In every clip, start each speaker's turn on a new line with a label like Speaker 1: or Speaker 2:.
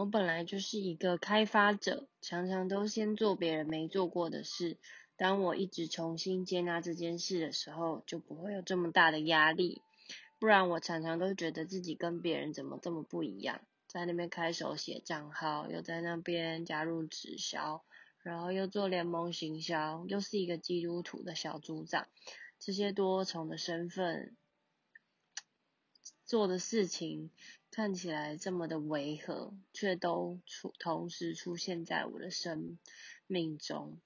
Speaker 1: 我本来就是一个开发者，常常都先做别人没做过的事。当我一直重新接纳这件事的时候，就不会有这么大的压力。不然我常常都觉得自己跟别人怎么这么不一样，在那边开手写账号，又在那边加入直销，然后又做联盟行销，又是一个基督徒的小组长，这些多重的身份，做的事情看起来这么的违和，却都出同时出现在我的生命中。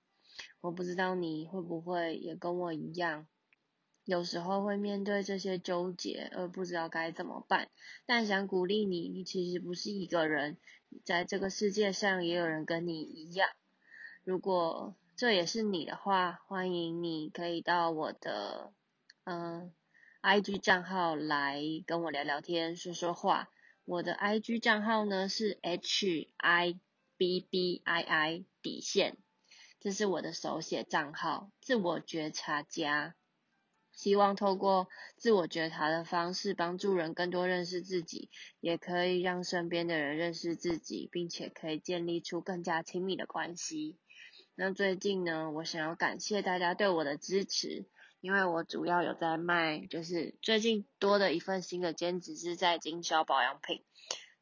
Speaker 1: 我不知道你会不会也跟我一样，有时候会面对这些纠结而不知道该怎么办。但想鼓励你，你其实不是一个人，在这个世界上也有人跟你一样。如果这也是你的话，欢迎你可以到我的嗯 IG 账号来跟我聊聊天、说说话。我的 IG 账号呢是 H I B B I I 底线。这是我的手写账号，自我觉察家，希望透过自我觉察的方式，帮助人更多认识自己，也可以让身边的人认识自己，并且可以建立出更加亲密的关系。那最近呢，我想要感谢大家对我的支持，因为我主要有在卖，就是最近多的一份新的兼职是在经销保养品，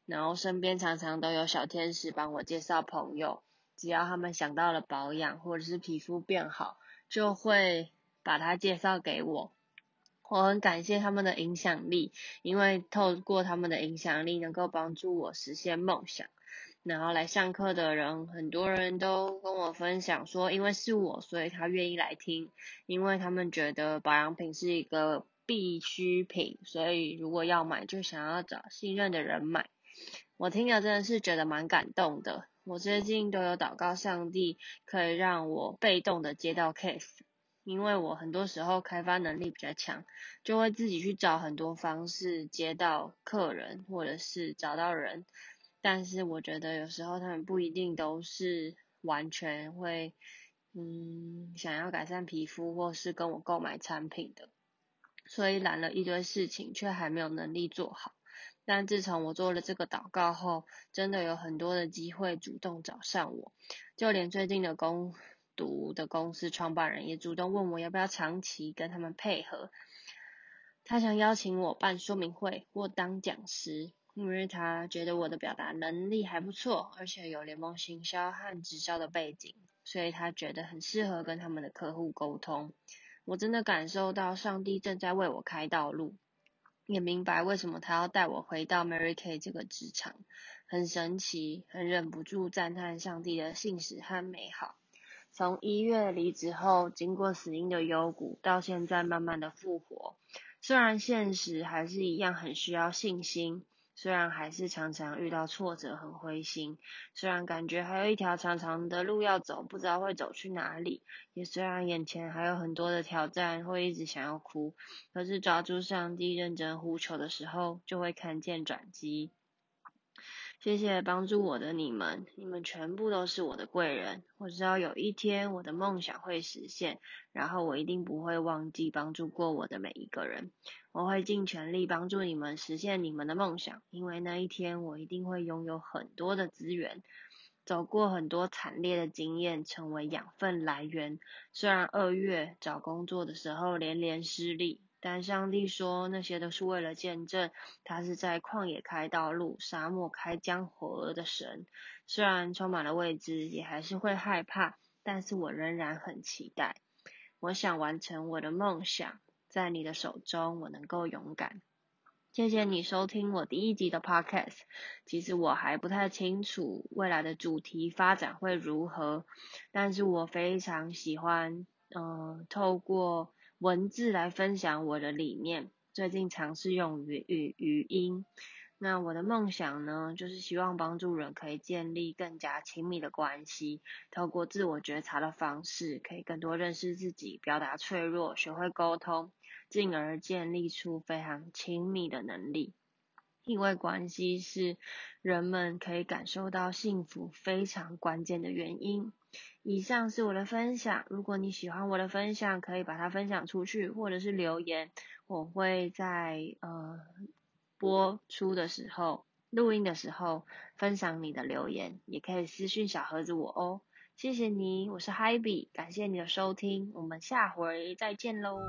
Speaker 1: 然后身边常常都有小天使帮我介绍朋友。只要他们想到了保养或者是皮肤变好，就会把它介绍给我。我很感谢他们的影响力，因为透过他们的影响力，能够帮助我实现梦想。然后来上课的人，很多人都跟我分享说，因为是我，所以他愿意来听，因为他们觉得保养品是一个必需品，所以如果要买，就想要找信任的人买。我听了真的是觉得蛮感动的。我最近都有祷告上帝，可以让我被动的接到 case，因为我很多时候开发能力比较强，就会自己去找很多方式接到客人，或者是找到人。但是我觉得有时候他们不一定都是完全会，嗯，想要改善皮肤或是跟我购买产品的，所以揽了一堆事情，却还没有能力做好。但自从我做了这个祷告后，真的有很多的机会主动找上我，就连最近的工读的公司创办人也主动问我要不要长期跟他们配合。他想邀请我办说明会或当讲师，因为他觉得我的表达能力还不错，而且有联盟行销和直销的背景，所以他觉得很适合跟他们的客户沟通。我真的感受到上帝正在为我开道路。也明白为什么他要带我回到 Mary Kay 这个职场，很神奇，很忍不住赞叹上帝的信实和美好。从一月离职后，经过死因的幽谷，到现在慢慢的复活，虽然现实还是一样很需要信心。虽然还是常常遇到挫折，很灰心；虽然感觉还有一条长长的路要走，不知道会走去哪里；也虽然眼前还有很多的挑战，会一直想要哭。可是抓住上帝认真呼求的时候，就会看见转机。谢谢帮助我的你们，你们全部都是我的贵人。我知道有一天我的梦想会实现，然后我一定不会忘记帮助过我的每一个人。我会尽全力帮助你们实现你们的梦想，因为那一天我一定会拥有很多的资源，走过很多惨烈的经验，成为养分来源。虽然二月找工作的时候连连失利。但上帝说，那些都是为了见证，他是在旷野开道路、沙漠开江河的神。虽然充满了未知，也还是会害怕，但是我仍然很期待。我想完成我的梦想，在你的手中，我能够勇敢。谢谢你收听我第一集的 Podcast。其实我还不太清楚未来的主题发展会如何，但是我非常喜欢，嗯、透过。文字来分享我的理念，最近尝试用语语语音。那我的梦想呢，就是希望帮助人可以建立更加亲密的关系，透过自我觉察的方式，可以更多认识自己，表达脆弱，学会沟通，进而建立出非常亲密的能力。因为关系是人们可以感受到幸福非常关键的原因。以上是我的分享，如果你喜欢我的分享，可以把它分享出去，或者是留言，我会在呃播出的时候录音的时候分享你的留言，也可以私讯小盒子我哦。谢谢你，我是 Haibi，感谢你的收听，我们下回再见喽。